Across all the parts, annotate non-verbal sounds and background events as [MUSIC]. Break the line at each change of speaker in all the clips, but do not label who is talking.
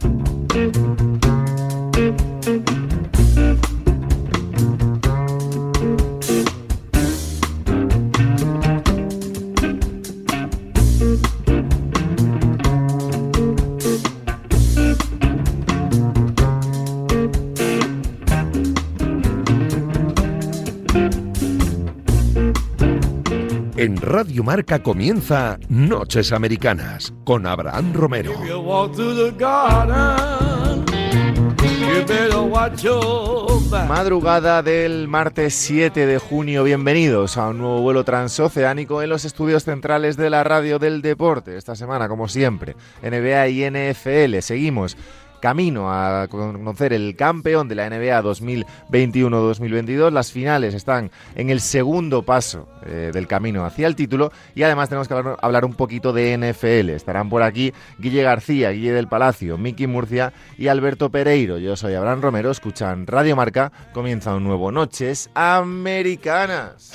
thank you En Radio Marca comienza Noches Americanas con Abraham Romero.
Madrugada del martes 7 de junio, bienvenidos a un nuevo vuelo transoceánico en los estudios centrales de la radio del deporte. Esta semana, como siempre, NBA y NFL. Seguimos camino a conocer el campeón de la NBA 2021-2022. Las finales están en el segundo paso eh, del camino hacia el título y además tenemos que hablar, un poquito de NFL. Estarán por aquí Guille García, Guille del Palacio, Miki Murcia y Alberto Pereiro. Yo soy Abraham Romero, escuchan Radio Marca, comienza un nuevo Noches Americanas.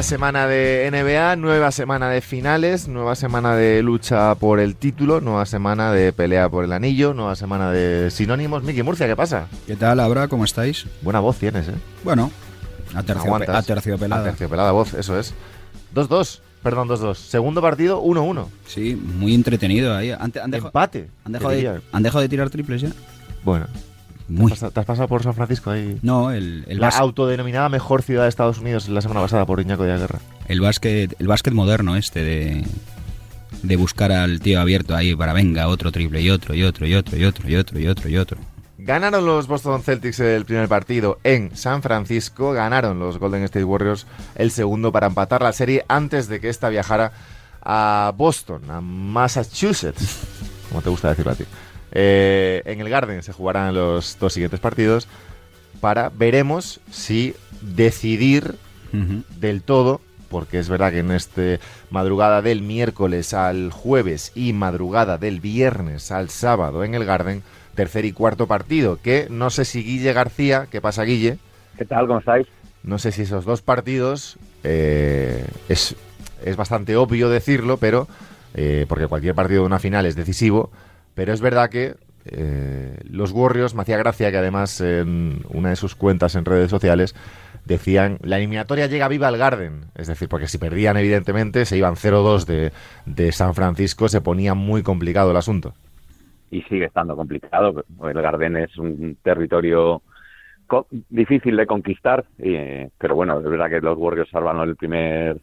Nueva semana de NBA, nueva semana de finales, nueva semana de lucha por el título, nueva semana de pelea por el anillo, nueva semana de sinónimos. Miki Murcia, ¿qué pasa?
¿Qué tal, Abra? ¿Cómo estáis?
Buena voz tienes, ¿eh?
Bueno, a, terciopelada.
A terciopelada voz, eso es. 2-2. Perdón, 2-2. Segundo partido, 1-1.
Sí, muy entretenido ahí. Han,
Empate.
Han dejado, de, ¿Han dejado de tirar triples ya?
Bueno, ¿Te has, pasado, por San Francisco ahí?
No, el,
La autodenominada mejor ciudad de Estados Unidos la semana pasada por Iñaco de la Guerra.
El básquet, el básquet moderno este de, de buscar al tío abierto ahí para venga, otro triple y otro y otro y otro y otro y otro y otro y otro.
Ganaron los Boston Celtics el primer partido en San Francisco, ganaron los Golden State Warriors el segundo para empatar la serie antes de que esta viajara a Boston, a Massachusetts, [LAUGHS] como te gusta decirlo a ti. Eh, en el Garden se jugarán los dos siguientes partidos para veremos si decidir del todo, porque es verdad que en este madrugada del miércoles al jueves y madrugada del viernes al sábado en el Garden, tercer y cuarto partido, que no sé si Guille García, ¿qué pasa Guille?
¿Qué tal? ¿Cómo estáis?
No sé si esos dos partidos eh, es, es bastante obvio decirlo, pero eh, porque cualquier partido de una final es decisivo, pero es verdad que eh, los Warriors, me hacía gracia que además en una de sus cuentas en redes sociales decían la eliminatoria llega viva al Garden. Es decir, porque si perdían evidentemente, se iban 0-2 de, de San Francisco, se ponía muy complicado el asunto.
Y sigue estando complicado. El Garden es un territorio difícil de conquistar, pero bueno, es verdad que los Warriors salvan el primer,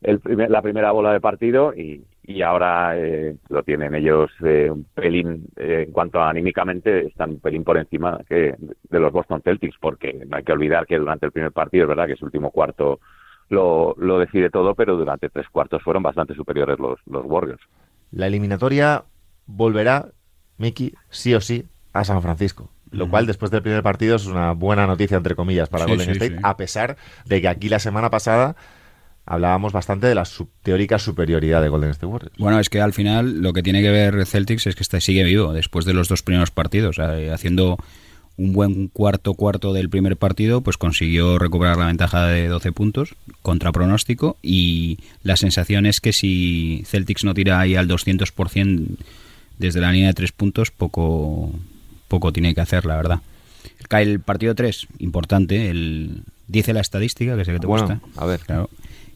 el la primera bola de partido y, y ahora eh, lo tienen ellos eh, un pelín, eh, en cuanto a anímicamente, están un pelín por encima que de los Boston Celtics, porque no hay que olvidar que durante el primer partido, es verdad que su último cuarto lo, lo decide todo, pero durante tres cuartos fueron bastante superiores los, los Warriors.
La eliminatoria volverá, Mickey, sí o sí, a San Francisco. Lo cual, después del primer partido, es una buena noticia, entre comillas, para Golden State, a pesar de que aquí la semana pasada hablábamos bastante de la teórica superioridad de Golden State Warriors.
Bueno, es que al final lo que tiene que ver Celtics es que está, sigue vivo después de los dos primeros partidos, haciendo un buen cuarto cuarto del primer partido, pues consiguió recuperar la ventaja de 12 puntos contra pronóstico y la sensación es que si Celtics no tira ahí al 200% desde la línea de tres puntos, poco, poco tiene que hacer, la verdad. Cae el partido 3, importante, el, dice la estadística, que sé que te gusta.
A ver.
Claro,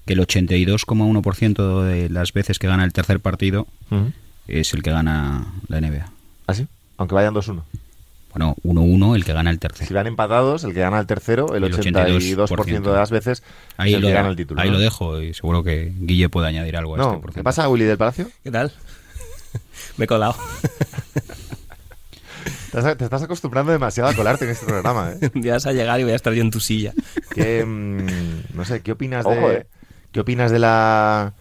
que el 82,1% de las veces que gana el tercer partido es el que gana la NBA.
¿Ah, sí? Aunque vayan 2-1.
Bueno, 1-1 el que gana el tercero.
Si van empatados, el que gana el tercero, el, 82%, de las veces
ahí
el
lo,
que gana el título.
Ahí lo dejo y seguro que Guille puede añadir algo a
no,
este.
¿Qué pasa, Willy del Palacio?
¿Qué tal? [LAUGHS] Me he colado.
Te estás acostumbrando demasiado a colarte en este programa, ¿eh? [LAUGHS]
Un día vas a llegar y voy a estar yo en tu silla.
¿Qué, mm, no sé, ¿qué opinas de... Eh. ¿Qué opinas de la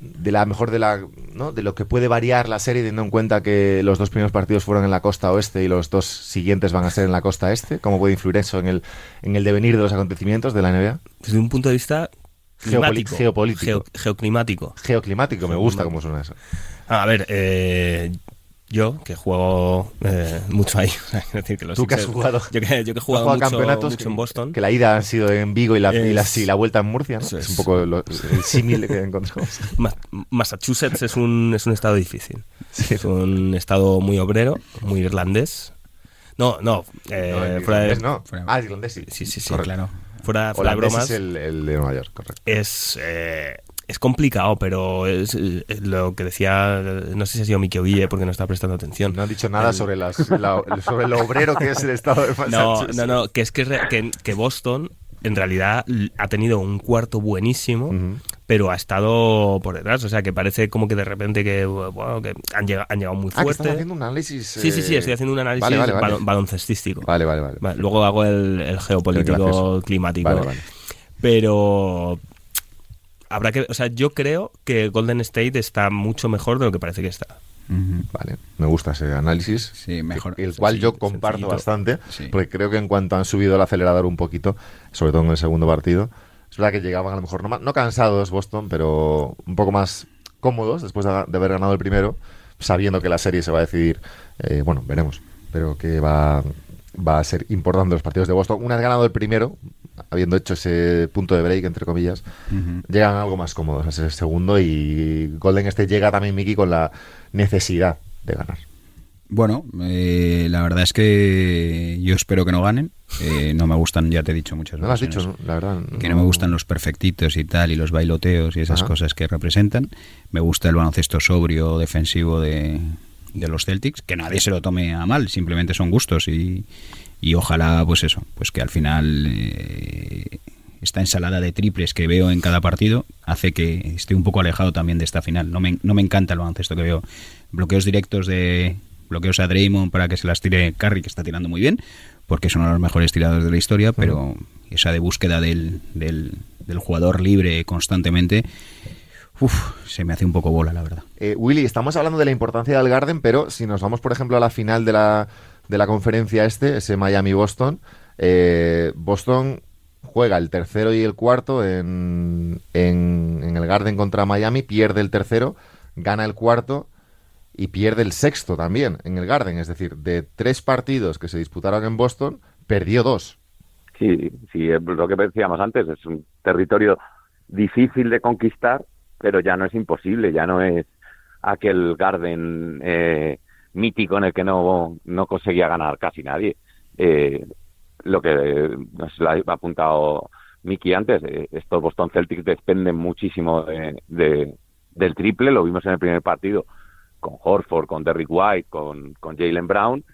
de la mejor de la ¿no? de lo que puede variar la serie teniendo en cuenta que los dos primeros partidos fueron en la costa oeste y los dos siguientes van a ser en la costa este cómo puede influir eso en el en el devenir de los acontecimientos de la NBA
desde un punto de vista Climático.
geopolítico.
Geo- geoclimático.
Geoclimático, me gusta cómo suena eso.
A ver, eh, yo que juego eh, mucho ahí. [LAUGHS] decir que los
Tú que has
Sixers-
jugado-
Yo que, yo que he jugado
jugado
mucho,
campeonatos
mucho
que,
en Boston.
que la ida han sido en Vigo y la, y la,
Es-
y la vuelta en Murcia, ¿no? Es
es.
un poco lo- el símil que encontramos. [LAUGHS]
Ma- Massachusetts es un, es un estado difícil. Es un estado muy obrero, muy irlandés. No, no, eh,
No, el
fuera de,
irlandés no.
fuera-
Ah, irlandés sí.
Sí, sí, sí.
Correcto.
Claro.
fuera, fuera de bromas,
es el, el de Nueva York, correcto.
es, eh, es complicado, pero es eh, lo que decía, no sé si ha sido Miki Oville porque no está prestando atención.
No han dicho nada sobre, las, la- sobre lo obrero que es el estado de
No,
Massachusetts.
no, no, que es que, que, que Boston en realidad ha tenido un cuarto buenísimo, pero ha estado por detrás. O sea, que parece como que de repente que, bueno, que han, llegado, han llegado muy
Ah, estás
fuerte.
haciendo un análisis.
Sí, sí, sí,
eh,
estoy haciendo un análisis
Vale, vale, vale.
balon- baloncestístico.
Vale, vale, vale.
Luego hago el, el geopolítico climático.
Vale, vale.
Pero habrá que, o sea, yo creo que Golden State está mucho mejor de lo que parece que está.
Vale, me gusta ese análisis.
Sí, mejor.
El cual yo comparto
sencillito.
bastante,
Sí.
porque creo que en cuanto han subido el acelerador un poquito, sobre todo en el segundo partido, es verdad que llegaban a lo mejor no, no cansados Boston, pero un poco más cómodos después de, de haber ganado el primero, sabiendo que la serie se va a decidir, eh, bueno, veremos, pero que va, va a ser importante los partidos de Boston. Una vez ganado el primero, habiendo hecho ese punto de break, entre comillas,
Ujú.
llegan algo más cómodos a ese segundo y Golden State llega también, Mickey, con la necesidad de ganar.
Bueno, eh, la verdad es que yo espero que no ganen. Eh, no me gustan, ya te he dicho muchas
No lo has
veces.
dicho, ¿no? la verdad.
Que no me gustan los perfectitos y tal, y los bailoteos y esas
Ajá.
cosas que representan. Me gusta el baloncesto sobrio, defensivo de, de los Celtics, que nadie se lo tome a mal, simplemente son gustos y, y ojalá, pues eso, pues que al final eh, esta ensalada de triples que veo en cada partido hace que esté un poco alejado también de esta final. No me, no me encanta el baloncesto que veo. Bloqueos directos de bloqueos a Draymond para que se las tire Curry, que está tirando muy bien, porque es uno de los mejores tiradores de la historia, pero esa de búsqueda del, del, del jugador libre constantemente, uf, se me hace un poco bola, la verdad.
Eh, Willy, estamos hablando de la importancia del Garden, pero si nos vamos, por ejemplo, a la final de la, de la conferencia este, ese Miami-Boston, eh, Boston juega el tercero y el cuarto en, en, en el Garden contra Miami, pierde el tercero, gana el cuarto y pierde el sexto también en el Garden. Es decir, de tres partidos que se disputaron en Boston, perdió dos.
Sí, sí, es lo que decíamos antes, es un territorio difícil de conquistar, pero ya no es imposible, ya no es aquel Garden eh, mítico en el que no, no conseguía ganar casi nadie. Eh, lo que nos lo ha apuntado Miki antes, eh, estos Boston Celtics dependen muchísimo de, de- del triple, lo vimos en el primer partido con Horford, con Derrick White, con, con Jalen Brown,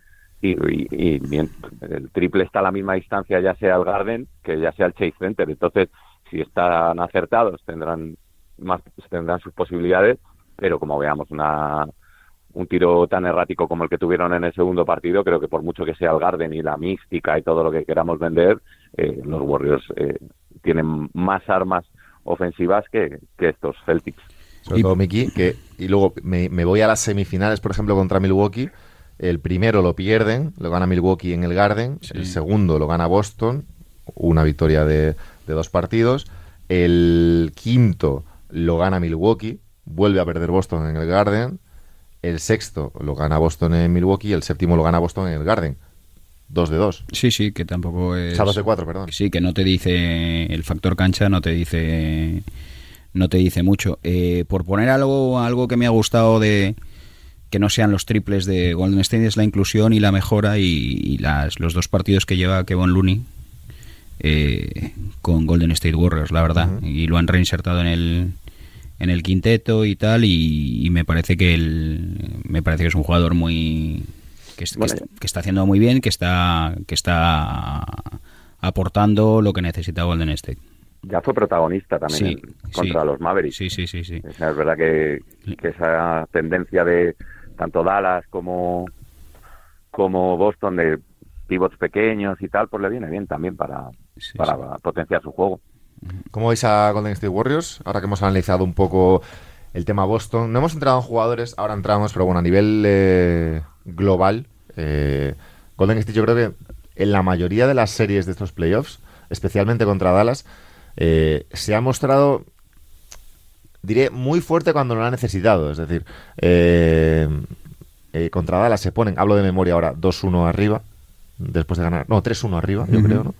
y, y- el triple está a la misma distancia, ya sea el Garden que ya sea el Chase Center. Entonces, si están acertados, tendrán más tendrán sus posibilidades, pero como veamos una un tiro tan errático como el que tuvieron en el segundo partido, creo que por mucho que sea el Garden y la mística y todo lo que queramos vender, eh, los Warriors eh, tienen más armas ofensivas que, que estos Celtics.
sobre
Y-
todo Miki, que y luego me, me voy a las semifinales, por ejemplo, contra Milwaukee. El primero lo pierden, lo gana Milwaukee en el Garden.
Sí.
El segundo lo gana Boston, una victoria de, de dos partidos. El quinto lo gana Milwaukee, vuelve a perder Boston en el Garden. El sexto lo gana Boston en Milwaukee y el séptimo lo gana Boston en el Garden. Dos de dos.
Sí, sí, que tampoco es...
O sea, dos de cuatro, perdón.
Sí, que no te dice el factor cancha, no te dice no te dice mucho. Eh, por poner algo algo que me ha gustado de que no sean los triples de Golden State es la inclusión y la mejora y, y las, los dos partidos que lleva Kevin Looney eh, con Golden State Warriors, la verdad, y lo han reinsertado en el en el quinteto y tal y, y me parece que el, me parece que es un jugador muy que, es- que
Bueno,
está, que está haciendo muy bien, que está que está aportando lo que necesita Golden State.
Ya fue protagonista también
Sí,
contra
sí.
los Mavericks.
Sí, sí, sí, sí.
Es verdad que, que esa tendencia de tanto Dallas como, como Boston de pivots pequeños y tal, pues le viene bien también para,
Sí,
para potenciar su juego.
¿Cómo veis a Golden State Warriors? Ahora que hemos analizado un poco el tema Boston. No hemos entrado en jugadores, ahora entramos, pero bueno, a nivel eh, global, eh, Golden State yo creo que en la mayoría de las series de estos playoffs, especialmente contra Dallas, eh, se ha mostrado, diré, muy fuerte cuando lo ha necesitado. Es decir, eh, contra Dallas se ponen, hablo de memoria ahora, 2-1 arriba, después de ganar, no, 3-1 arriba, yo creo, ¿no?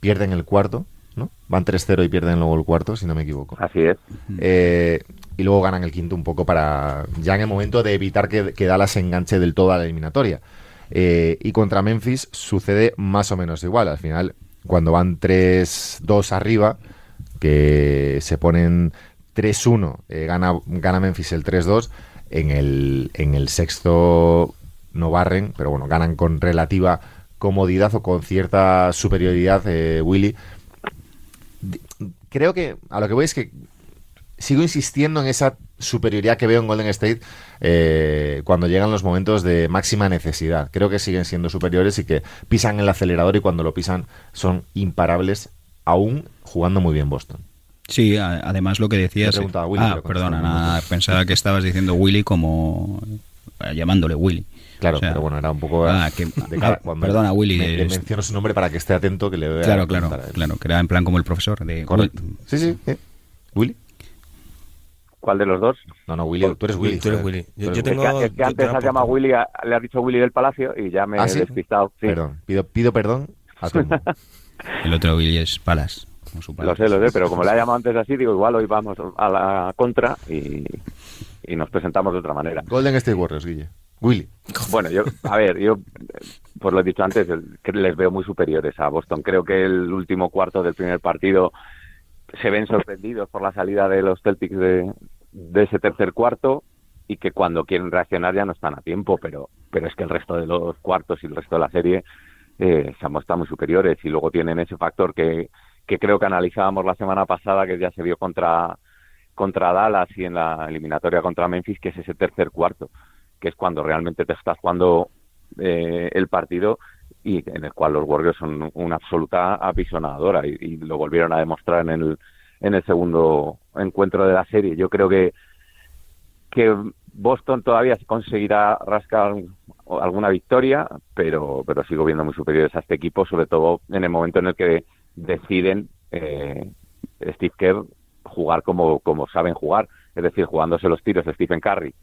Pierden el cuarto, ¿no? Van 3-0 y pierden luego el cuarto, si no me equivoco.
Así es.
Eh, y luego ganan el quinto un poco para ya en el momento de evitar que, que Dallas se enganche del todo a la eliminatoria. Eh, y contra Memphis sucede más o menos igual. Al final, cuando van 3-2 arriba, que se ponen 3-1, eh, gana, gana Memphis el 3-2, en el, en el sexto no barren, pero bueno, ganan con relativa comodidad o con cierta superioridad eh, Willy. Creo que a lo que voy es que sigo insistiendo en esa superioridad que veo en Golden State eh, cuando llegan los momentos de máxima necesidad. Creo que siguen siendo superiores y que pisan el acelerador y cuando lo pisan son imparables, aún jugando muy bien Boston.
Sí, a- además lo que decías.
Willy,
ah, perdona, nada, pensaba que estabas diciendo Willy como eh, llamándole Willy.
Claro,
O sea,
pero bueno, era un poco
ah, que-
de cara.
ah,
Cuando
perdona, Willy,
me- le menciono su nombre para que esté atento que le voy a
Claro, claro, claro, que era en plan como el profesor de
Correcto. Sí, sí. ¿eh? ¿Willy?
¿Cuál de los dos?
No, no, Willy. Tú eres Willy.
Tú eres. Willy. Yo- yo tengo-
Es que, es que
yo-
antes has llamado. Willy, a- le has dicho Willy del Palacio y ya me
¿Ah,
he
sí?
despistado. Sí.
Perdón, pido, pido perdón a todo el mundo. [LAUGHS]
El otro Willy es Palas. como su padre.
Lo sé, lo sé, pero como le ha llamado antes así, digo, igual hoy vamos a la contra y, y nos presentamos de otra manera.
Golden State Warriors, Guille. Willy. [LAUGHS]
Bueno, yo, a ver, yo, pues lo dicho antes, les veo muy superiores a Boston. Creo que el último cuarto del primer partido se ven sorprendidos por la salida de los Celtics de, ese tercer cuarto y que cuando quieren reaccionar ya no están a tiempo, pero, pero es que el resto de los cuartos y el resto de la serie eh, se han muy superiores y luego tienen ese factor que, que creo que analizábamos la semana pasada, que ya se vio contra, contra Dallas y en la eliminatoria contra Memphis, que es ese tercer cuarto, que es cuando realmente te estás jugando eh, el partido y en el cual los Warriors son una absoluta apisonadora y, lo volvieron a demostrar en el, en el segundo encuentro de la serie. Yo creo que que Boston todavía conseguirá rascar alguna victoria, pero, pero sigo viendo muy superiores a este equipo, sobre todo en el momento en el que deciden eh, Steve Kerr jugar como, como saben jugar, es decir, jugándose los tiros Stephen Curry,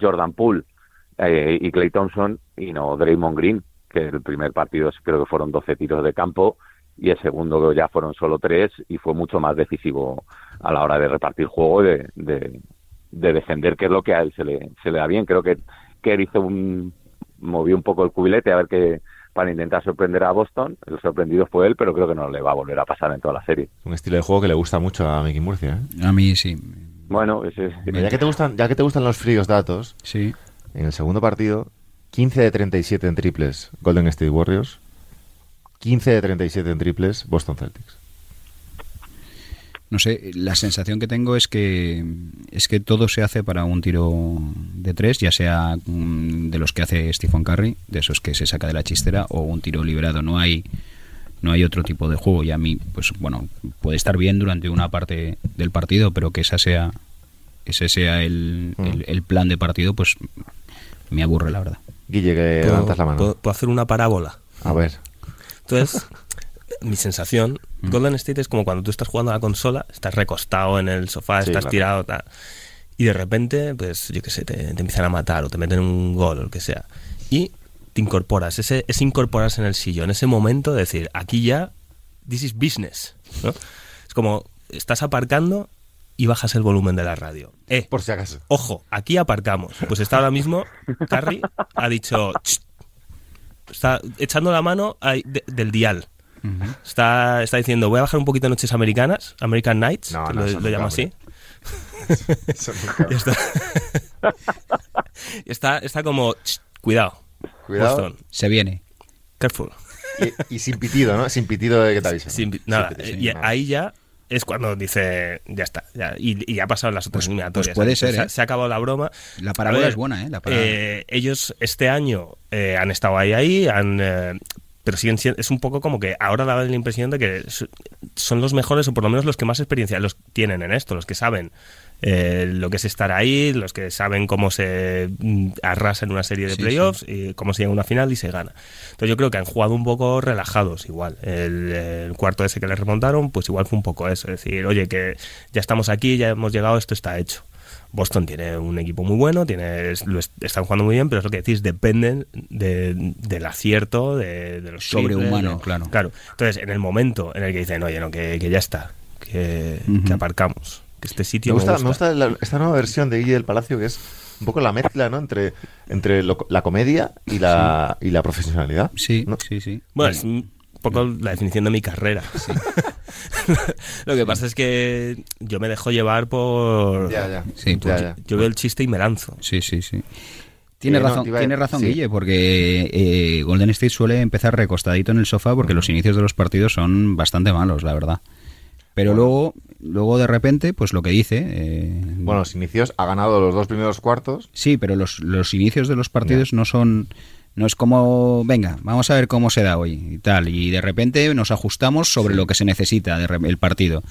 Jordan Poole eh, y Clay Thompson y no Draymond Green, que el primer partido creo que fueron 12 tiros de campo y el segundo ya fueron solo tres y fue mucho más decisivo a la hora de repartir juego y de, de, de defender, que es lo que a él se le, se le da bien. Creo que Kerr hizo un, movió un poco el cubilete a ver que para intentar sorprender a Boston. El sorprendido fue él, pero creo que no le va a volver a pasar en toda la serie.
Un estilo de juego que le gusta mucho a Mickey Murcia. ¿eh?
A mí sí.
Bueno, ese,
ya que te gustan, ya que te gustan los fríos datos,
Sí.
en el segundo partido, 15 de 37 en triples Golden State Warriors, 15 de 37 en triples Boston Celtics.
No sé, la sensación que tengo es que es que todo se hace para un tiro de tres, ya sea mm, de los que hace Stephen Curry, de esos que se saca de la chistera, o un tiro liberado. No hay no hay otro tipo de juego. Y a mí, pues bueno, puede estar bien durante una parte del partido, pero que esa sea ese sea el,
Mm.
el- el plan de partido, pues me aburre la verdad.
Guille, que
¿Puedo,
levantas la mano.
puedo- puedo hacer una parábola?
A ver.
Entonces, mi sensación, Golden State es como cuando tú estás jugando a la consola, estás recostado en el sofá,
Sí,
estás
claro.
tirado, tal, y de repente, pues yo qué sé, te, te empiezan a matar o te meten un gol o lo que sea. Y te incorporas, ese, es incorporarse en el sillón, ese momento de decir, aquí ya, this is business. ¿no? Es como, estás aparcando y bajas el volumen de la radio. Eh,
Por si acaso.
Ojo, aquí aparcamos. Pues está ahora mismo, Carrie ha dicho, "Ch". está echando la mano de- del dial. Está, está diciendo, voy a bajar un poquito Noches Americanas, American Nights,
No,
que
no,
lo, lo llama así. [LAUGHS]
Eso. [LAUGHS]
Y está, está, está como, "Ch, cuidado,
Cuidado.
Boston,
Se viene.
careful.
Y, y sin pitido, ¿no? Sin pitido de que te avisen.
Sin-
Sin
nada,
pitido,
y
nada.
ahí ya es cuando dice, ya está, ya, y, y ya ha pasado las otras
Pues-
eliminatorias.
pues puede
Se-
ser,
se,
¿eh?
se ha acabado la broma.
La parábola
ver,
es buena, ¿eh? La.
Eh, ellos este año eh, han estado ahí, ahí, han, eh, pero siguen siendo, es un poco como que ahora da la impresión de que son los mejores o por lo menos los que más experiencia los tienen en esto, los que saben eh, lo que es estar ahí, los que saben cómo se mm, arrasa en una serie de playoffs y cómo se llega a una final y se gana. Entonces yo creo que han jugado un poco relajados igual. El, cuarto ese que les remontaron, pues igual fue un poco eso, es decir, oye, que ya estamos aquí, ya hemos llegado, esto está hecho. Boston tiene un equipo muy bueno, tiene, lo están jugando muy bien, pero es lo que decís, dependen del acierto, de, los
sobrehumano, claro.
Claro. Entonces, en el momento en el que dicen, oye, no, que, ya está, que, aparcamos, que este sitio
me gusta. Me gusta, esta nueva versión de Guille del Palacio que es un poco la mezcla, ¿no? Entre, entre la comedia y la, y la profesionalidad.
Sí, sí, sí.
Bueno, es un poco la definición de mi carrera. Sí. [LAUGHS] Lo que pasa es que yo me dejo llevar por...
Ya, ya.
Yo veo el chiste y me lanzo.
Sí, sí, sí. Tiene razón, tiene razón Guille, porque eh, Golden State suele empezar recostadito en el sofá porque los inicios de los partidos son bastante malos, la verdad. Pero luego, luego de repente, pues lo que dice. Eh,
bueno, los inicios ha ganado los dos primeros cuartos.
Sí, pero los, los inicios de los partidos no son no es como, venga, vamos a ver cómo se da hoy y tal. Y de repente nos ajustamos sobre lo que se necesita del partido.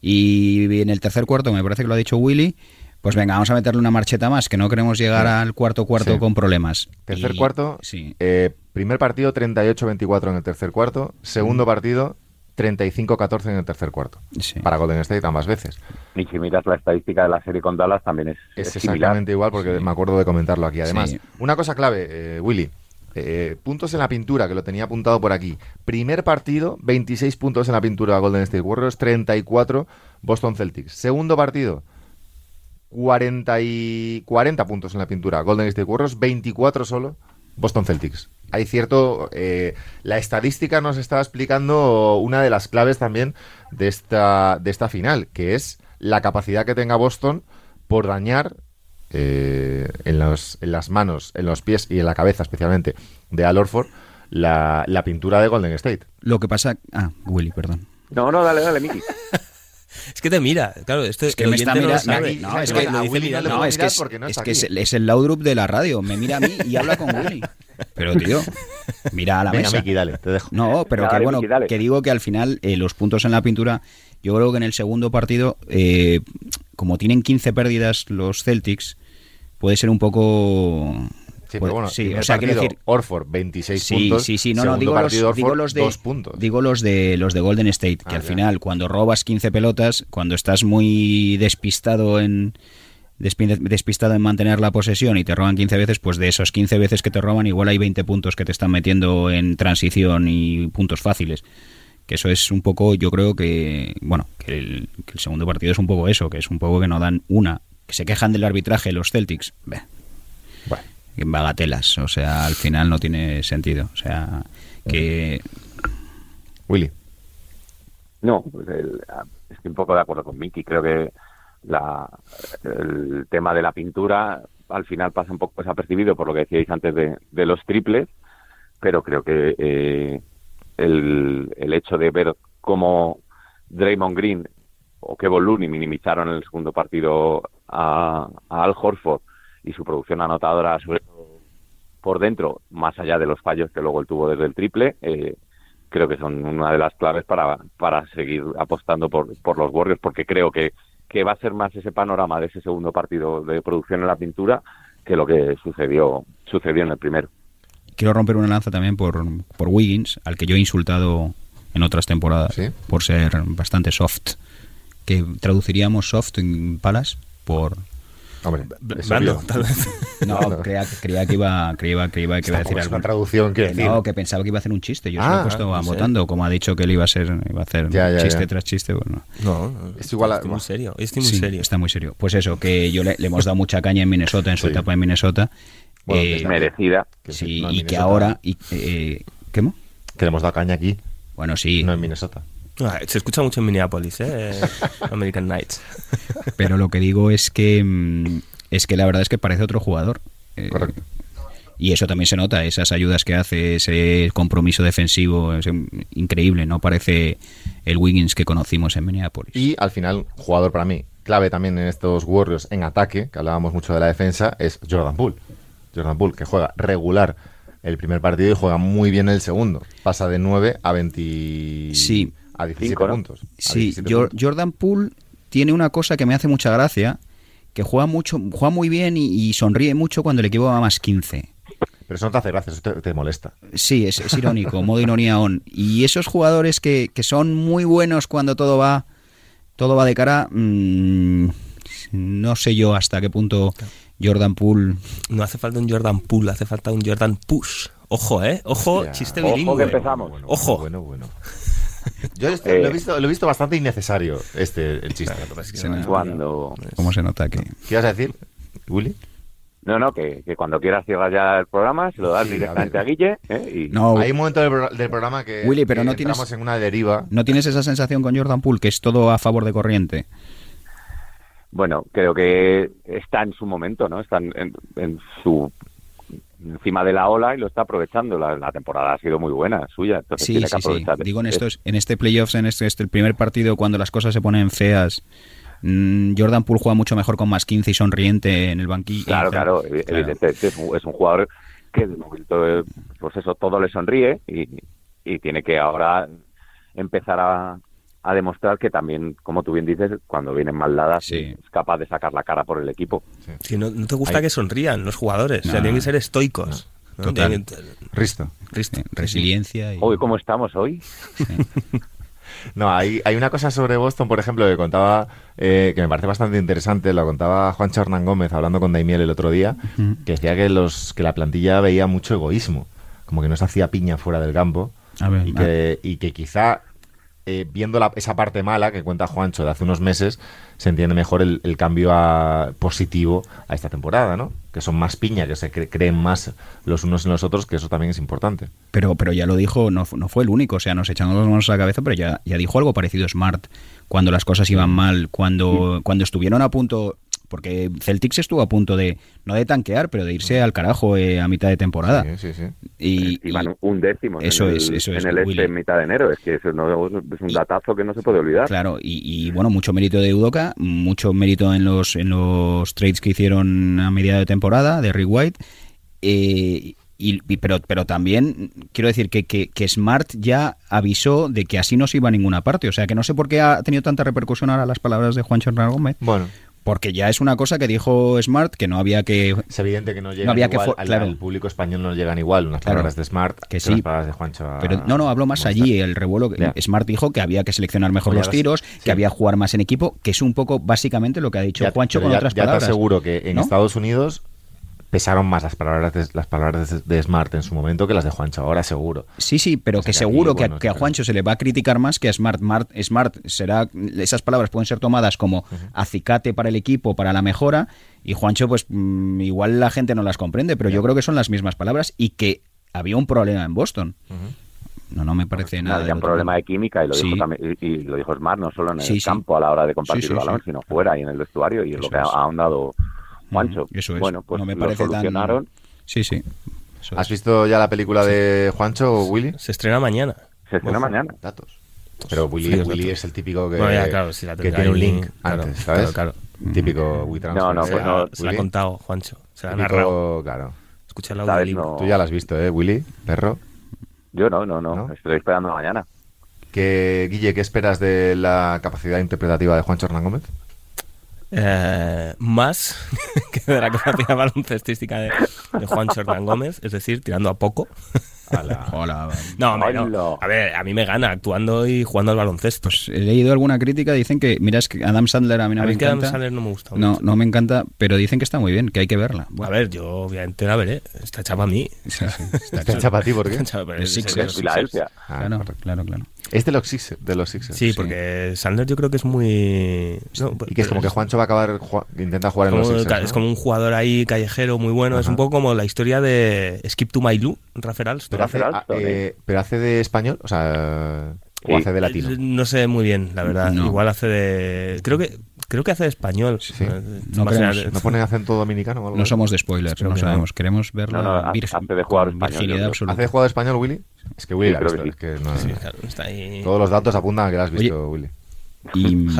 Y en el tercer cuarto, me parece que lo ha dicho Willy, pues venga, vamos a meterle una marcheta más, que no queremos llegar al cuarto cuarto con problemas.
Tercer cuarto, eh, primer partido 38-24 en el tercer cuarto, segundo partido 35-14 en el tercer cuarto. Para Golden State ambas veces.
Y si miras la estadística de la serie con Dallas también es,
es, exactamente igual porque me acuerdo de comentarlo aquí. Además, una cosa clave, eh, Willy. Eh, puntos en la pintura, que lo tenía apuntado por aquí. Primer partido, 26 puntos en la pintura Golden State Warriors, 34 Boston Celtics. Segundo partido, 40, y 40 puntos en la pintura Golden State Warriors, 24 solo Boston Celtics. Hay cierto. Eh, la estadística nos está explicando una de las claves también de esta, de esta final, que es la capacidad que tenga Boston por dañar eh, en, los, en, las manos, en los pies y en la cabeza especialmente de Al Orford la, la, pintura de Golden State.
Lo que pasa... Ah, Willy, perdón.
No, no, dale, dale, Miki. [LAUGHS]
Es que te mira, claro, esto
es que me está mirando. No, es que, no, es que, es, es, que es, el Laudrup de la radio. Me mira a mí y habla con [LAUGHS] Willy. Pero tío, mira a la mesa.
Miki, dale, te dejo.
No, pero que bueno, que digo que al final eh, los puntos en la pintura, yo creo que en el segundo partido, eh, como tienen 15 pérdidas los Celtics, puede ser un poco
Sí, pero bueno, sí, o sea, quiero decir Orford 26
sí,
puntos.
Sí, sí, no, no, digo los, digo los, de
puntos.
digo los de los de Golden State, que ah, al final cuando robas 15 pelotas, cuando estás muy despistado en despistado en mantener la posesión y te roban 15 veces, pues de esos 15 veces que te roban igual hay 20 puntos que te están metiendo en transición y puntos fáciles. Que eso es un poco, yo creo que, bueno, que el, segundo partido es un poco eso, que es un poco que no dan una, que se quejan del arbitraje los Celtics. Bueno. En bagatelas, o sea, al final no tiene sentido. O sea, que...
Willy.
No, pues estoy un poco de acuerdo con Miki. Creo que la, el tema de la pintura al final pasa un poco desapercibido por lo que decíais antes de, los triples, pero creo que eh, el, el, hecho de ver cómo Draymond Green o Kevin Looney minimizaron en el segundo partido a, Al Horford y su producción anotadora sobre por dentro, más allá de los fallos que luego él tuvo desde el triple, eh, creo que son una de las claves para, para seguir apostando por, por los Warriors, porque creo que que va a ser más ese panorama de ese segundo partido de producción en la pintura que lo que sucedió sucedió en el primero.
Quiero romper una lanza también por, por Wiggins, al que yo he insultado en otras temporadas por ser bastante soft, que traduciríamos soft en palas por
Hombre,
tal vez. [LAUGHS]
No, creía, creía, que iba, creía, que iba, que iba a decir
algo. traducción que decir.
No, que pensaba que iba a hacer un chiste. Yo se lo he ah, puesto no votando, como ha dicho que él iba a, ser, iba a hacer chiste tras chiste. Bueno.
No, es igual a, muy serio. Estoy muy serio.
Está muy serio. Pues eso, que yo le, hemos dado mucha caña en Minnesota, en su etapa en Minnesota.
Bueno, eh, merecida.
sí, y que ahora. Y, eh, ¿Qué?
Que le hemos dado caña aquí.
Bueno, sí.
No en Minnesota.
Ah, se escucha mucho en Minneapolis, ¿eh? [LAUGHS] American Knights.
Pero lo que digo es que mm, es que la verdad es que parece otro jugador.
Eh, Correcto.
Y eso también se nota, esas ayudas que hace, ese compromiso defensivo, es increíble, no parece el Wiggins que conocimos en Minneapolis.
Y al final, jugador para mí, clave también en estos Warriors en ataque, que hablábamos mucho de la defensa, es Jordan Poole. Jordan Poole, que juega regular el primer partido y juega muy bien el segundo. Pasa de 9 a 20
Sí.
A 17
Cinco, ¿no?
puntos. A
Sí,
17
Jor-
puntos.
Jordan Poole tiene una cosa que me hace mucha gracia, que juega mucho, juega muy bien y, y sonríe mucho cuando el equipo va más 15.
Pero eso no te hace gracia, eso te, te molesta.
Sí, es, es irónico, [LAUGHS] modo ironía on. Y esos jugadores que, que son muy buenos cuando todo va, todo va de cara, mm, no sé yo hasta qué punto Jordan Poole.
No hace falta un Jordan Poole, hace falta un Jordan Push. Ojo, ¿eh? Ojo,
Hostia.
chiste
Ojo
bilingüe.
que empezamos.
Bueno,
Ojo.
Bueno, bueno. Yo esto-
Eh.
lo, he visto, lo he visto bastante innecesario, este, el chiste.
Claro, lo que pasa es que
Se
no-
me-
Cuando...
¿Cómo se nota que.?
¿Qué ibas a decir, Willy?
No, no, que, que cuando quieras cierras ya el programa, se lo das
Sí,
directamente a, Guille. ¿eh? Y
No,
Hay un momento del, pro- del programa que,
Willy, pero
que
no tienes-
entramos en una deriva.
¿no tienes esa sensación con Jordan Poole que es todo a favor de corriente?
Bueno, creo que está en su momento, ¿no? Está en, en- en su encima de la ola y lo está aprovechando. La, la temporada ha sido muy buena suya, entonces
Sí,
tiene
sí,
que
sí.
aprovechar.
Digo en estos, en este playoffs, en este, este el primer partido, cuando las cosas se ponen feas, mm, Jordan Poole juega mucho mejor con más 15 y sonriente en el banquillo.
Claro, claro,
Claro.
evidentemente es un, es un jugador que de momento, eh, pues eso, todo le sonríe y, y tiene que ahora empezar a, a demostrar que también, como tú bien dices, cuando vienen mal dadas,
Sí.
es capaz de sacar la cara por el equipo.
Si no, no te gusta
Hay-
que sonrían los jugadores, o sea,
No.
tienen que ser estoicos. ¿no?
Total.
Que-
Risto.
Eh, Resiliencia. Y,
Hoy, ¿cómo estamos hoy? [LAUGHS]
No, hay, hay una cosa sobre Boston, por ejemplo, que contaba, eh, que me parece bastante interesante, lo contaba Juan Hernán Gómez hablando con Daimiel el otro día, que decía que los que la plantilla veía mucho egoísmo, como que no se hacía piña fuera del campo,
A ver,
y, que, y que quizá eh, viendo la- esa parte mala que cuenta Juancho de hace unos meses, se entiende mejor el, el cambio a- positivo a esta temporada, ¿no? Que son más piña, que se cre- creen más los unos en los otros, que eso también es importante.
Pero, pero ya lo dijo, no, no fue el único, o sea, nos echamos las manos a la cabeza, pero ya, ya dijo algo parecido Smart cuando las cosas iban mal, cuando, cuando estuvieron a punto, porque Celtics estuvo a punto de, no de tanquear, pero de irse al carajo eh, a mitad de temporada.
Sí, sí, sí.
Y,
Y van un décimo
Eso
en el,
es, eso es,
en el este en mitad de enero. Es que eso no, es un datazo que no se puede olvidar.
Claro, y, y, bueno, mucho mérito de Udoka, mucho mérito en los, en los trades que hicieron a mediados de temporada de Rick White. eh, y, y- pero, pero también quiero decir que, que, que Smart ya avisó de que así no se iba a ninguna parte. O sea que no sé por qué ha tenido tanta repercusión ahora las palabras de Juan Hernán Gómez.
Bueno,
Porque ya es una cosa que dijo Smart que no había que.
es evidente que no llegan
había que
igual, al,
claro.
al público español no llegan igual unas
Claro.
palabras de Smart
Que
que,
sí.
las palabras de Juancho. a-
Pero no, no, habló más allí, el revuelo.
Ya.
Smart dijo que había que seleccionar mejor
Oye,
los tiros,
Sí.
que había que jugar más en equipo, que es un poco básicamente lo que ha dicho
Ya-
Juancho con
ya,
otras
ya
palabras.
te aseguro que en
¿no?
Estados Unidos pesaron más las palabras de, las palabras de, de Smart en su momento que las de Juancho, ahora seguro.
Sí, sí, pero
O sea
que
que aquí,
seguro que, a- que Juancho se le va a criticar más que a Smart. Smart, Smart será, esas palabras pueden ser tomadas como acicate para el equipo, para la mejora, y Juancho, pues mm, igual la gente no las comprende, pero yo creo que son las mismas palabras y que había un problema en Boston. No, no me parece nada.
Había un problema de química y lo,
Sí.
dijo también, y, y lo dijo Smart no solo en el
Sí, sí.
campo a la hora de compartir
Sí, sí,
el balón,
sí.
sino fuera y en el vestuario y es lo que ha ahondado Juancho.
Ujú, Eso es.
Bueno, pues
no me
lo
parece tan-
solucionaron.
Sí, sí. Eso
¿Has
es.
visto ya la película de Juancho, Willy?
Se estrena mañana.
Se estrena
Ojo,
mañana.
Datos. Pero Willy,
fríos
Willy es el típico que,
Bueno, ya, claro, sí la
que tiene un link
claro,
antes, ¿sabes?
claro,
Típico WeTransfer.
No, no,
se,
pues
la,
no,
se la ha contado, Juancho. Se la ha narrado.
claro.
Escucha el audio.
No.
Tú ya la has visto, ¿eh, Willy? Perro.
Yo no, no, no,
¿No?
Estoy esperando mañana.
¿Qué, Guille, ¿qué esperas de la capacidad interpretativa de Juancho Hernán Gómez?
Eh, más [LAUGHS] que de la capacidad baloncestística de, de Juan Hernán Gómez, es decir, tirando a poco.
Hola.
No, hombre, no.
Hola.
A ver, a mí me gana actuando y jugando al baloncesto.
Pues he leído alguna crítica, dicen que, mira, es que Adam Sandler a mí no
a
me
mí que Adam
encanta.
Sandler no me gusta
No,
mucho.
no me encanta, pero dicen que está muy bien, que hay que verla.
A ver, yo obviamente la veré. Está hecha para mí.
Sí, sí, está
Está hecha para ti, ¿por qué?
Está
Sixers.
es-
Filadelfia.
Ah,
claro, claro, claro.
Es de los Sixers. De los Sixers.
Sí, porque Sandler yo creo que es muy... no,
Y que es como que Juancho va a acabar, ju- intenta jugar en los Sixers.
es
¿no?
como un jugador ahí callejero muy bueno. Es un poco como la historia de Skip to My Lou, Rafael Alston.
Pero hace,
Rafael
ah, eh, pero hace de español, o sea. O hace de latino.
No sé muy bien, la verdad.
No.
Igual hace de. Creo que creo que hace de español.
Sí.
Eh,
No
imagina-
queremos-
¿No pone acento dominicano o algo
No somos de spoilers, no
que no.
sabemos. Queremos verla
No, no,
virgen,
hace de jugador español,
absoluta.
¿Hace de jugador español, Willy? Es que Willy
Sí,
la visto.
que
es que no-
Sí, claro, está ahí.
Todos los datos apuntan a que la has visto,
Oye.
Willy.
Y mm,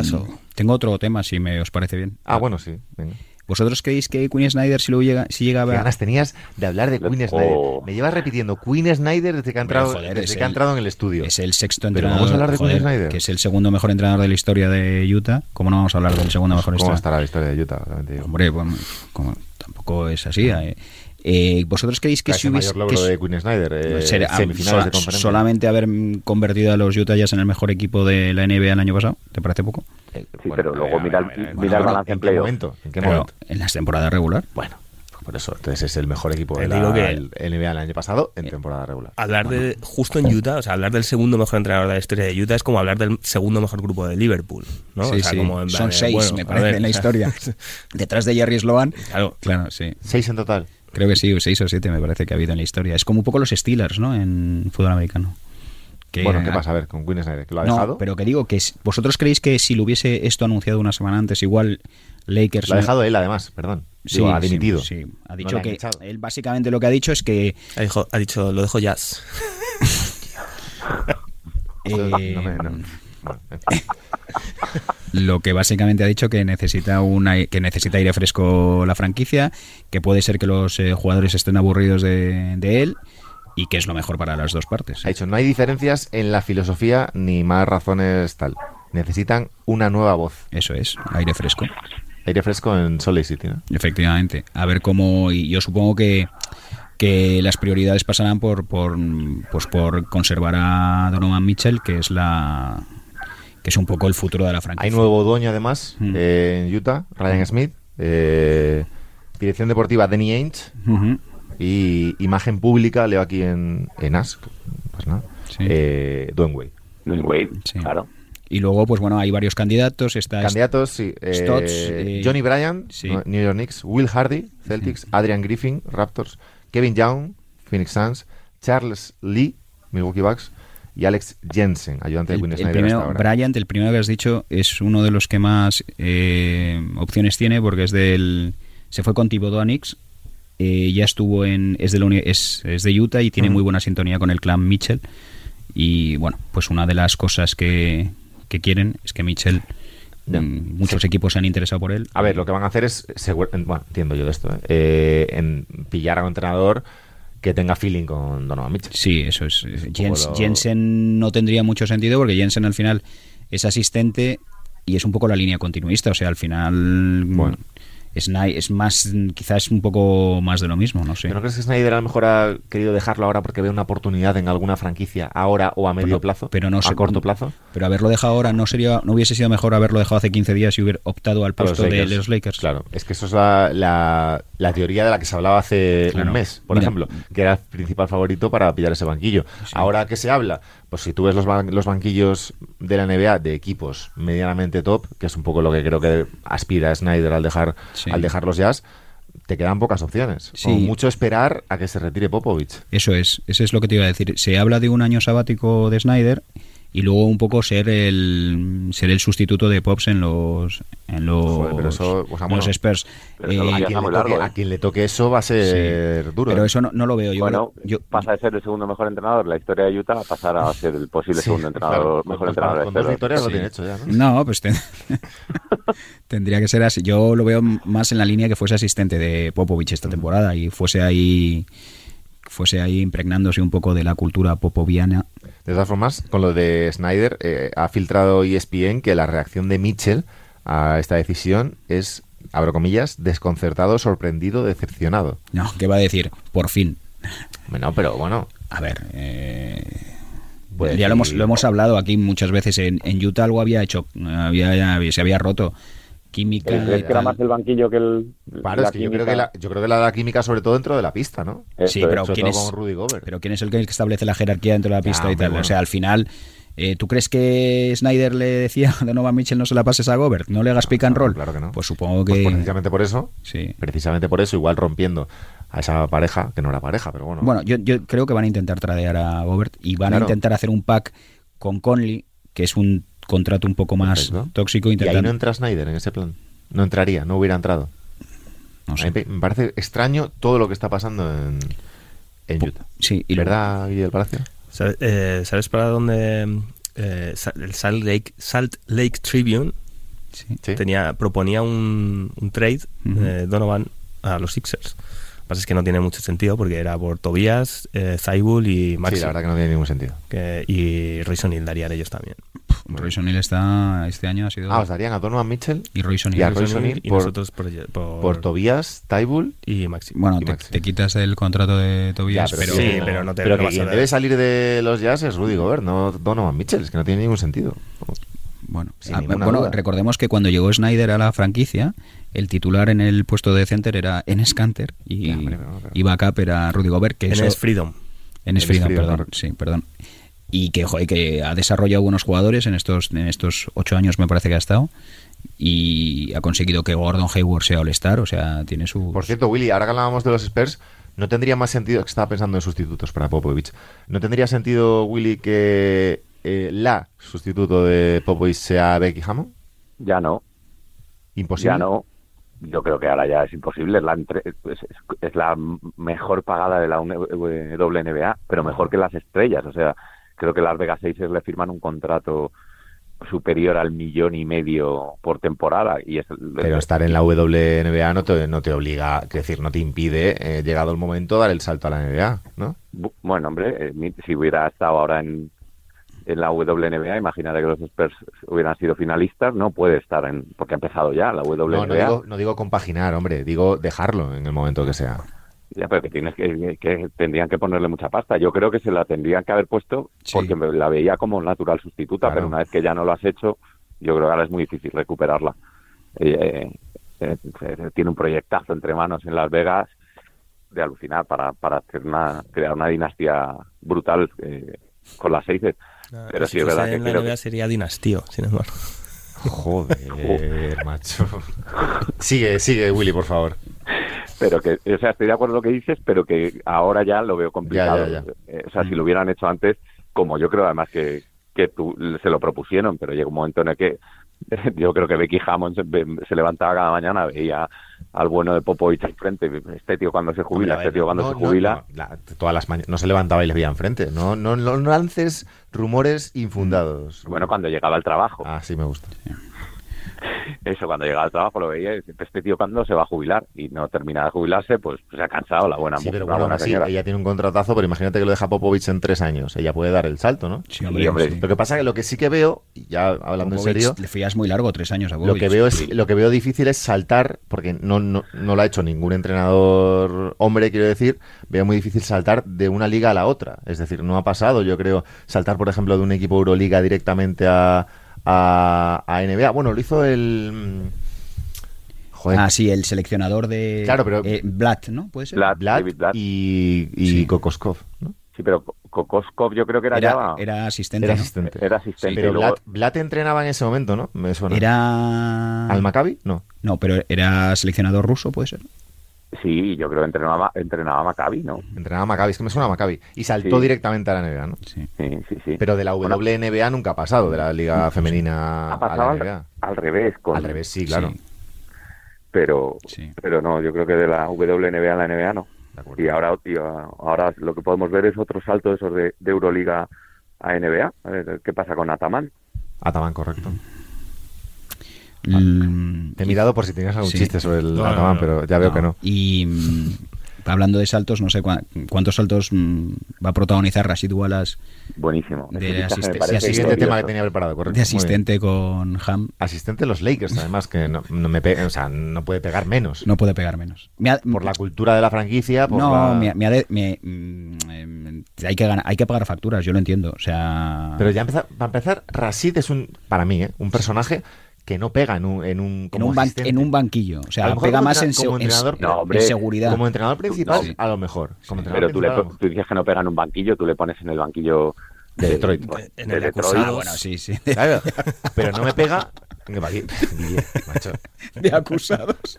tengo otro tema, si me os parece bien.
Ah, bueno, sí. Venga.
¿Vosotros creéis que Quinn Snyder si, lo llega, si llega a
ganas tenías de hablar de
Oh.
Snyder. Me llevas repitiendo Quinn Snyder desde que ha entrado,
joder,
desde
es
que ha
el-
entrado en el estudio.
Es el sexto
Pero
entrenador.
vamos a hablar de
joder,
Quinn Snyder.
Que es el segundo mejor entrenador de la historia de Utah. ¿Cómo no vamos a hablar del segundo mejor
¿Cómo
historia?
estará la historia de Utah?
Hombre, bueno, como- tampoco es así. eh. Eh, ¿Vosotros creéis que si
el
hubiese...
mayor logro
que
de Quinn Snyder. eh,
ser-
semifinales
sola-
de conferencia.
solamente haber convertido a los Utah Jazz en el mejor equipo de la NBA el año pasado? ¿Te parece poco?
Eh,
Sí,
bueno,
pero luego
ver, a
mira,
ver, a ver,
mira
bueno,
el balance en
¿En qué momento? ¿En qué
Pero
momento?
en las temporadas regular.
Bueno, por eso. Entonces es el mejor equipo de la
digo que-
el NBA el año pasado
Eh,
en temporada regular.
Hablar de justo en Utah, o sea, hablar del segundo mejor entrenador de la historia de Utah es como hablar del segundo mejor grupo de Liverpool, ¿no?
Sí,
o sea,
sí.
como en plan
Son
de,
seis,
bueno,
me parece,
ver,
en la historia. [LAUGHS] Detrás de Jerry Sloan.
Claro.
Claro, sí.
Seis en total.
Creo que sí, seis o siete me parece que ha habido en la historia. Es como un poco los Steelers, ¿no? En fútbol americano. Que-
bueno, ¿qué pasa? A ver, con Quinn Snyder, que lo ha
no,
dejado.
pero que digo que vosotros creéis que si lo hubiese esto anunciado una semana antes, igual Lakers...
Lo ha
no-
dejado él, además, perdón.
Sí,
Digo, ha dimitido.
Sí, ha dicho que
echado.
él básicamente lo que ha dicho es que
Ha, dicho, ha dicho, lo dejo jazz.
eh, [LAUGHS] [LAUGHS]
No me- no. Bueno, en fin. [LAUGHS]
lo que básicamente ha dicho que necesita una que necesita aire fresco la franquicia, que puede ser que los eh, jugadores estén aburridos de, de él y que es lo mejor para las dos partes.
Ha dicho, no hay diferencias en la filosofía ni más razones tal. Necesitan una nueva voz.
Eso es, aire fresco.
Aire fresco en Salt Lake City, ¿no?
Efectivamente. A ver cómo. Y yo supongo que, que las prioridades pasarán por, por, pues por conservar a Donovan Mitchell, que es la. Que es un poco el futuro de la franquicia.
Hay nuevo dueño, además,
Mm.
eh, en Utah, Ryan Smith. eh, dirección deportiva, Danny Ainge. Y imagen pública, leo aquí en, en Ask. Pues nada.
Sí.
Eh, Dwayne Wade.
Dwayne Wade,
Sí.
claro.
Y luego, pues bueno, hay varios candidatos. Está
Candidatos, sí. eh,
Stotts, eh,
Johnny
sí.
no, New York Knicks. Will Hardy, Celtics. Adrian Griffin, Raptors. Kevin Young, Phoenix Suns. Charles Lee, Milwaukee Bucks. Y Alex Jensen, ayudante de
el,
Quinn
el
Snyder
primero,
hasta ahora.
Bryant, el primero que has dicho, es uno de los que más eh, opciones tiene porque es del. Se fue con Thibodeau a Knicks. eh, ya estuvo en. Es de, la uni- es, es de Utah y tiene muy buena sintonía con el clan Mitchell. Y bueno, pues una de las cosas que, que quieren es que Mitchell.
Ya.
mm, muchos
Sí.
equipos se han interesado por él.
A ver, lo que van a hacer es, bueno, entiendo yo de esto, ¿eh? Eh, en pillar a un entrenador que tenga feeling con Donovan Mitchell.
Sí, eso es. Jens-
lo-
Jensen no tendría mucho sentido porque Jensen al final es asistente y es un poco la línea continuista. O sea, al final.
Bueno.
Sny- es más, quizás un poco más de lo mismo, no sé.
¿Pero no crees que Snyder a lo mejor ha querido dejarlo ahora porque ve una oportunidad en alguna franquicia ahora o a medio
Pero-
plazo?
pero no
a
sé-
corto plazo.
Pero haberlo dejado ahora no sería, no hubiese sido mejor haberlo dejado hace 15 días y hubiera optado al
los
puesto de los Lakers.
Claro, es que eso es la, la- la teoría de la que se hablaba hace
Claro.
un mes, por
Mira.
ejemplo, que era el principal favorito para pillar ese banquillo. Ahora que se habla, pues si tú ves los, ban- los banquillos de la NBA de equipos medianamente top, que es un poco lo que creo que aspira Snyder al dejar,
Sí.
al dejar los jazz, te quedan pocas opciones.
Sí.
Como mucho esperar a que se retire Popovich.
Eso es, eso es lo que te iba a decir. Se habla de un año sabático de Snyder y luego un poco ser el ser el sustituto de Pops en los en los,
Joder, pero eso, o sea,
en los
bueno,
Spurs.
pero eso lo
Eh,
A
Ya
quien,
está
le
muy
toque,
largo, ¿eh?
a quien le toque eso va a ser duro.
pero
¿eh?
eso no, no lo veo yo.
bueno,
yo-
pasa de ser el segundo mejor entrenador de la historia de Utah a pasar a ser el posible
Sí,
segundo entrenador,
claro,
mejor
con-
entrenador de la
con victorias lo tiene hecho ya, ¿no?
No, pues ten- [LAUGHS] tendría que ser así. Yo lo veo más en la línea que fuese asistente de Popovich esta temporada y fuese ahí fuese ahí impregnándose un poco de la cultura popoviana.
De todas formas, con lo de Snyder, eh, ha filtrado ESPN que la reacción de Mitchell a esta decisión es, abro comillas, desconcertado, sorprendido, decepcionado.
No, ¿qué va a decir? Por fin.
Bueno, pero bueno,
A ver, eh,
Puede
ya lo hemos, lo hemos hablado aquí muchas veces. En, en Utah algo había hecho, había, ya- se había roto. Química.
¿Crees
y
que era más el banquillo que el.
claro,
la
es que yo creo que, la, yo creo que la da química sobre todo dentro de la pista, ¿no?
Sí, pero ¿quién es-
Rudy Gobert.
Pero ¿quién es el que establece la jerarquía dentro de la pista y tal?
bueno.
O sea, al final, eh, ¿tú crees que Snyder le decía a [LAUGHS] Donovan Mitchell no se la pases a Gobert? ¿No le hagas pick and
No,
roll?
claro que no.
Pues supongo
Pues
que...
precisamente por eso,
sí.
precisamente por eso, igual rompiendo a esa pareja, que no era pareja, pero bueno.
Bueno, yo, yo creo que van a intentar tradear a Gobert y van
Claro.
a intentar hacer un pack con Conley, que es un contrato un poco más
Perfecto.
tóxico.
y ahí
Intentando...
no entra Snyder en ese plan. No entraría, no hubiera entrado.
no sé.
me parece extraño todo lo que está pasando en, en Utah.
Sí, y
¿Verdad, Guille del Palacio?
¿Sabes, eh, ¿sabes para dónde eh, el Salt Lake, Salt Lake Tribune
Sí.
Tenía proponía un, un trade de Donovan a los Sixers. Lo que pasa es que no tiene mucho sentido porque era por Tobias, eh, Zaibul y Maxi.
Sí, la verdad que no tiene ningún sentido.
que- y Royce O'Neal darían ellos también.
Royce O'Neal está este año ha sido
Ah, os darían a Donovan Mitchell
y Royce
y a. Royce O'Neal
y
por-
nosotros por, por,
por Tobías, Taibul.
y Maxi.
Bueno,
y
te,
Maxi.
te quitas el contrato de Tobias,
Ya,
pero,
sí, pero no te-
pero
no
que
vas a
quien debe salir de los Jazz es Rudy Gobert, no Donovan Mitchell, es que no tiene ningún sentido.
Bueno, ah,
ninguna
bueno,
duda.
recordemos que cuando llegó Snyder a la franquicia, el titular en el puesto de center era Enes Kanter y, y backup era Rudy Gobert, que
En
eso,
es Freedom.
Enes
Enes
Freedom,
Freedom,
perdón, sí, perdón. Y que, joder, que ha desarrollado buenos jugadores en estos, en estos ocho años, me parece que ha estado, y ha conseguido que Gordon Hayward sea All-Star, o sea, tiene su...
Por cierto, Willy, ahora que hablábamos de los Spurs, ¿no tendría más sentido, que estaba pensando en sustitutos para Popovich, ¿no tendría sentido, Willy, que eh, la sustituto de Popovich sea Becky Hammond?
Ya no,
Imposible.
ya no. Yo creo que ahora ya es imposible. Es la, entre- es, la mejor pagada de la WNBA, pero mejor que las estrellas. O sea, creo que las Vegas Aces le firman un contrato superior al millón y medio por temporada. y es
Pero estar en la WNBA no te, no te obliga, es decir, no te impide, eh, llegado el momento, dar el salto a la NBA, ¿no?
Bu- Bueno, hombre, eh, si hubiera estado ahora en, en la WNBA, imagínate que los Spurs hubieran sido finalistas, no puede estar en, porque ha empezado ya la WNBA.
No, no digo, no digo compaginar, hombre, digo dejarlo en el momento que sea.
Ya, pero que tienes que, que tendrían que ponerle mucha pasta. Yo creo que se la tendrían que haber puesto
Sí.
porque me la veía como natural sustituta,
Claro.
pero una vez que ya no lo has hecho, yo creo que ahora es muy difícil recuperarla. Eh, eh, eh, tiene un proyectazo entre manos en Las Vegas de alucinar para, para hacer una, crear una dinastía brutal eh, con las seis. Pero sí, es verdad que
en la
creo que-
sería dinastío, sin embargo.
Joder, [LAUGHS] macho. Sigue, sigue, Willy, por favor.
pero que, o sea, estoy de acuerdo en lo que dices, pero que ahora ya lo veo complicado.
Ya, ya, ya.
Eh, o sea, si lo hubieran hecho antes, como yo creo además que, que tú, se lo propusieron, pero llegó un momento en el que [LAUGHS] yo creo que Becky Hammond se, se levantaba cada mañana, veía al bueno de Popovich enfrente, este tío cuando se jubila,
Hombre,
este tío cuando
no,
se jubila.
no, la- todas las mañanas no se levantaba y les veía enfrente. No, no, no, no lances rumores infundados.
Bueno, cuando llegaba al trabajo.
Ah, sí, me gusta.
Eso, cuando llegaba al trabajo lo veía y decía, este tío cuando se va a jubilar y no termina de jubilarse, pues se ha cansado la buena
Sí,
mujer,
pero
la
bueno, así, ella tiene un contratazo, pero imagínate que lo deja Popovich en tres años. Ella puede dar el salto, ¿no?
Sí,
Y, hombre,
sí.
Lo que pasa es que lo que sí que veo, y ya hablando en serio,
Le fías muy largo, tres años a
lo
Popovich.
que veo es lo que veo difícil es saltar, porque no, no, no lo ha hecho ningún entrenador hombre, quiero decir, veo muy difícil saltar de una liga a la otra. Es decir, no ha pasado, yo creo, saltar, por ejemplo, de un equipo Euroliga directamente a, a, a NBA. Bueno, lo hizo el... mm, Joder,
Ah, sí, el seleccionador de...
Claro, pero-
eh, Blatt, ¿no? ¿Puede ser?
Blatt.
Y, y
Sí.
Kokoskov, ¿no?
Sí, pero Kokoskov yo creo que era,
Era,
ya...
era asistente,
Era
¿no?
asistente.
Era asistente.
Pero
luego-
Vlad, Vlad entrenaba en ese momento, ¿no? Me suena.
Era...
¿Al Maccabi? No.
No, pero era seleccionador ruso, ¿puede ser?
Sí, yo creo que entrenaba, entrenaba a Maccabi, ¿no?
Entrenaba a Maccabi, es que me suena a Maccabi. Y saltó
Sí.
directamente a la NBA, ¿no?
Sí.
Sí, sí, sí.
Pero de la
Bueno,
WNBA nunca ha pasado, de la Liga Femenina
ha
a
pasado
la
al,
NBA.
al revés. Con,
Al revés, sí, claro.
Sí.
Pero,
Sí.
pero no, yo creo que de la WNBA a la NBA no.
De acuerdo.
Y ahora, y ahora lo que podemos ver es otro salto de esos de, de Euroliga a NBA. A ver, ¿Qué pasa con Ataman?
Ataman, correcto.
Mm,
Te he mirado por si tenías algún
Sí.
chiste sobre el
No, no,
Ataman,
no.
pero ya veo que no.
Y mm, hablando de saltos, no sé cuá- cuántos saltos mm, va a protagonizar Rashid Wallace
Buenísimo.
De asistente.
tema que tenía preparado, correcto.
de asistente con Ham.
Asistente de los Lakers, además, que no, no me o sea, no puede pegar menos.
No puede pegar menos. Me ha-
Por la cultura de la franquicia, por
no,
la-
me, me ha de- me- em, hay, que ganar, hay que pagar facturas, yo lo entiendo. O sea,
Pero ya empezar, para empezar, Rashid es un, para mí, ¿eh? un personaje que no pega en un, en un,
en,
como
un ban- en un banquillo. O
A
sea,
lo mejor
pega más en,
como
se- en-
entrenador,
No, hombre,
en seguridad.
Como entrenador principal,
Sí.
a lo mejor. Como entrenador
Pero tú, le, tú dices que no pega en un banquillo, tú le pones en el banquillo
De Detroit.
de,
En
de
el
Detroit.
acusado.
Ah, bueno, sí, sí.
Claro, [LAUGHS] pero no me pega.
De acusados.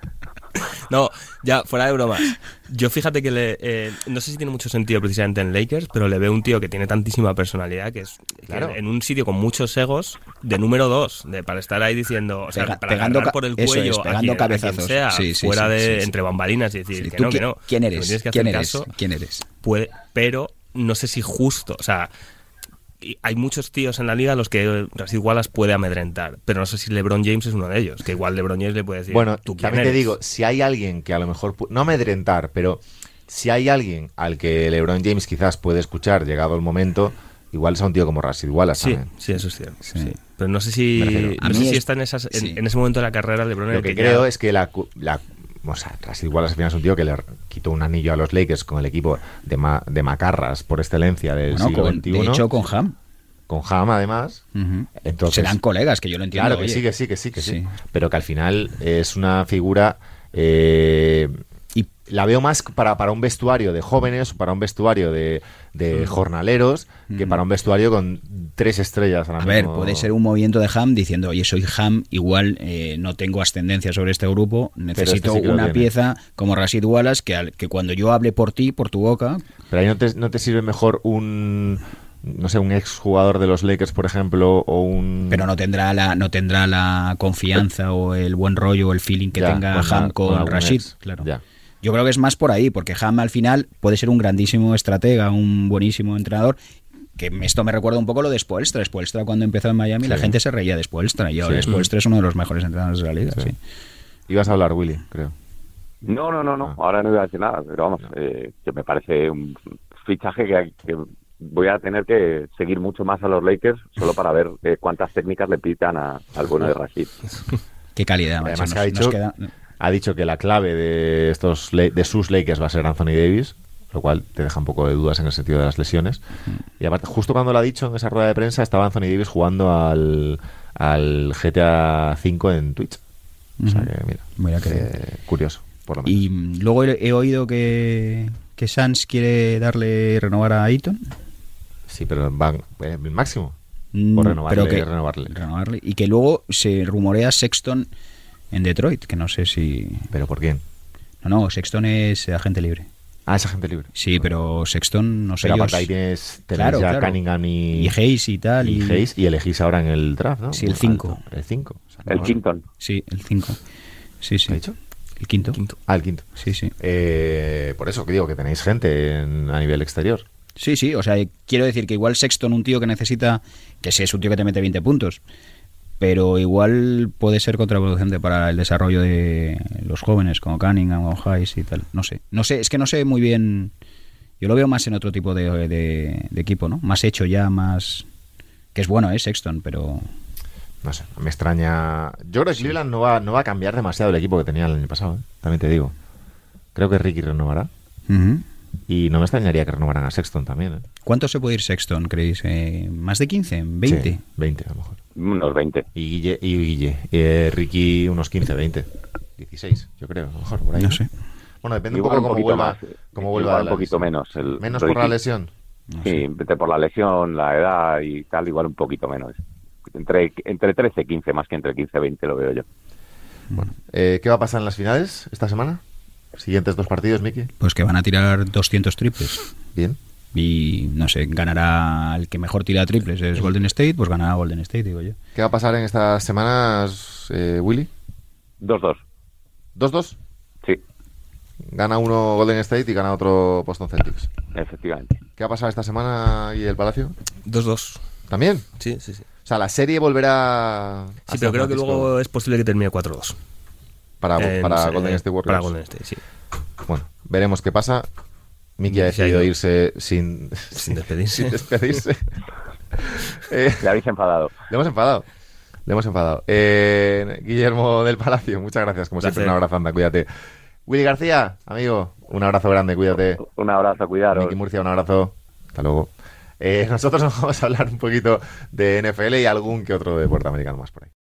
[LAUGHS]
No, ya, fuera de bromas. Yo fíjate que le, eh, no sé si tiene mucho sentido precisamente en Lakers, pero le veo un tío que tiene tantísima personalidad que es que en un sitio con muchos egos, de número dos, de, para estar ahí diciendo, o sea,
Pega-
para
pegando
por el cuello
es, pegando
quien- a quien
cabezazos.
sea,
Sí, sí,
fuera
sí,
de entre bambalinas y decir que
¿tú
no, que no.
¿Quién eres?
que
¿Quién eres?
caso,
¿Quién eres?
puede, pero no sé si justo, o sea, y hay muchos tíos en la liga a los que Rashid Wallace puede amedrentar, pero no sé si LeBron James es uno de ellos, que igual LeBron James le puede decir,
Bueno,
¿tú quién
también te
eres?".
digo, si hay alguien que a lo mejor, no amedrentar, pero si hay alguien al que LeBron James quizás puede escuchar llegado el momento, igual es a un tío como Rashid Wallace
Sí,
también.
sí, eso es cierto.
Sí.
sí. Pero no sé si, no sé
mí
si
es-
está en, esas, en,
sí.
en ese momento de la carrera LeBron
Lo que
ya-
creo es que la, cu- la o sea, Rashid Wallace al final es un tío que le quitó un anillo a los Lakers con el equipo de, ma- de macarras por excelencia del
Bueno,
siglo
con-
XXI.
de hecho, con Ham.
con Ham además.
Ujú.
Entonces-
Serán colegas, que yo lo entiendo.
Claro que
oye.
sí, que sí, que sí, que sí.
Sí.
Pero que al final es una figura. eh,
Y
la veo más para, para un vestuario de jóvenes, para un vestuario de, de jornaleros, que para un vestuario con tres estrellas.
A ver,
mismo.
puede ser un movimiento de Ham diciendo, oye, soy Ham, igual eh, no tengo ascendencia sobre este grupo, necesito
este sí lo
una pieza como Rashid Wallace que, al- que cuando yo hable por ti, por tu boca,
Pero ahí no te, no te sirve mejor un. No sé, un ex jugador de los Lakers, por ejemplo, o un.
pero no tendrá la no tendrá la confianza o el buen rollo o el feeling que
Ya,
tenga Ham
la-
con, Rashid,
ex,
claro.
ya.
Yo creo que es más por ahí, porque Ham al final puede ser un grandísimo estratega, un buenísimo entrenador. Que esto me recuerda un poco lo de Spoelstra. Spoelstra cuando empezó en Miami la gente se reía de Spoelstra y ahora
Sí.
Spoelstra es uno de los mejores entrenadores de la liga.
Sí.
sí.
Ibas a hablar, Willy, creo.
No, no, no, no.
Ah.
Ahora no iba a decir nada, pero vamos, eh, que me parece un fichaje que, que voy a tener que seguir mucho más a los Lakers solo para ver eh, cuántas técnicas le pitan a- al bueno de [LAUGHS] Rashid.
Qué calidad, macho.
Además
Nos-
que ha
nos
dicho-
queda-
Ha dicho que la clave de estos de sus Lakers va a ser Anthony Davis, lo cual te deja un poco de dudas en el sentido de las lesiones. Y aparte, justo cuando lo ha dicho en esa rueda de prensa, estaba Anthony Davis jugando al, al GTA V en Twitch. O sea que, mira,
Mira qué
eh, curioso, por lo menos.
Y luego he, he oído que, que Sans quiere darle renovar a Ayton.
Sí, pero van eh, el máximo.
Mm,
Por renovarle,
pero que-
renovarle.
renovarle. Y que luego se rumorea Sexton en Detroit, que no sé si...
¿Pero por quién?
No, no, Sexton es agente libre.
Ah, esa gente libre.
Sí, pero Sexton, no sé
Pero aparte ahí tienes, tenés
Claro,
ya
claro.
Cunningham y,
Y Hayes y tal.
y
Y,
Hayes, y elegís ahora en el draft, ¿no?
Sí, el
Alto.
cinco.
El 5.
El Quinton.
Sí, el 5. Sí, sí.
¿Qué ha dicho?
El quinto.
Quinto.
Ah, el quinto.
Sí, sí.
Eh, por eso que digo que tenéis gente en- a nivel exterior.
Sí, sí, o sea, quiero decir que igual Sexton, un tío que necesita, que sí es un tío que te mete 20 puntos, pero igual puede ser contraproducente para el desarrollo de los jóvenes, como Cunningham o Hayes y tal. No sé, no sé, es que no sé muy bien. Yo lo veo más en otro tipo de, de- de equipo, ¿no? Más hecho ya, más. Que es bueno, ¿eh? Sexton, pero.
No sé, me extraña. Yo creo que Cleveland no va, no va a cambiar demasiado el equipo que tenía el año pasado, ¿eh? también te digo. Creo que Ricky renovará. Y no me extrañaría que renovaran a Sexton también. ¿eh?
¿Cuánto se puede ir Sexton, creéis? Eh, ¿Más de 15? ¿20?
Sí, 20 a lo mejor.
Unos 20.
Y Guille, y Guille. Eh, Ricky unos 15, 20. 16, yo creo, a lo mejor por ahí.
No sé.
Bueno, depende
Igual
un poco cómo
poquito
vuelva,
más,
cómo vuelva
igual un poquito
lesión.
menos. El
Menos por la
Ricky.
lesión.
No
Sí,
sé.
por la lesión, la edad y tal, igual un poquito menos. Entre, entre 13 y 15, más que entre 15 y 20 lo veo yo.
Eh, ¿Qué va a pasar en las finales esta semana? Siguientes dos partidos, Miki.
Pues que van a tirar 200 triples.
Bien.
Y no sé, ganará el que mejor tira triples, es Golden State, pues ganará Golden State, digo yo.
¿Qué va a pasar en estas semanas, eh, Willy?
2-2.
¿2-2?
Sí,
Gana uno Golden State y gana otro Boston Celtics.
efectivamente.
¿Qué va a pasar esta semana y el Palacio?
2-2.
¿También?
Sí, sí, sí.
O sea, la serie volverá... a
Sí, pero creo que luego es posible que termine 4-2.
Para,
Eh,
para
no sé,
Golden
eh,
State Warriors.
Para Golden State, sí.
Bueno, veremos qué pasa. Miki ha decidido
ido.
irse sin, [LAUGHS]
Sin despedirse.
sin despedirse. [LAUGHS] Eh,
Le habéis enfadado.
le hemos enfadado. Le hemos enfadado. Eh, Guillermo del Palacio, muchas gracias. Como siempre, un abrazo, anda, cuídate. Willy García, amigo, un abrazo grande, cuídate.
Un abrazo, cuidaros.
Miki Murcia, un abrazo. Hasta luego. Eh, nosotros nos [LAUGHS] vamos a hablar un poquito de NFL y algún que otro deporte americano más por ahí.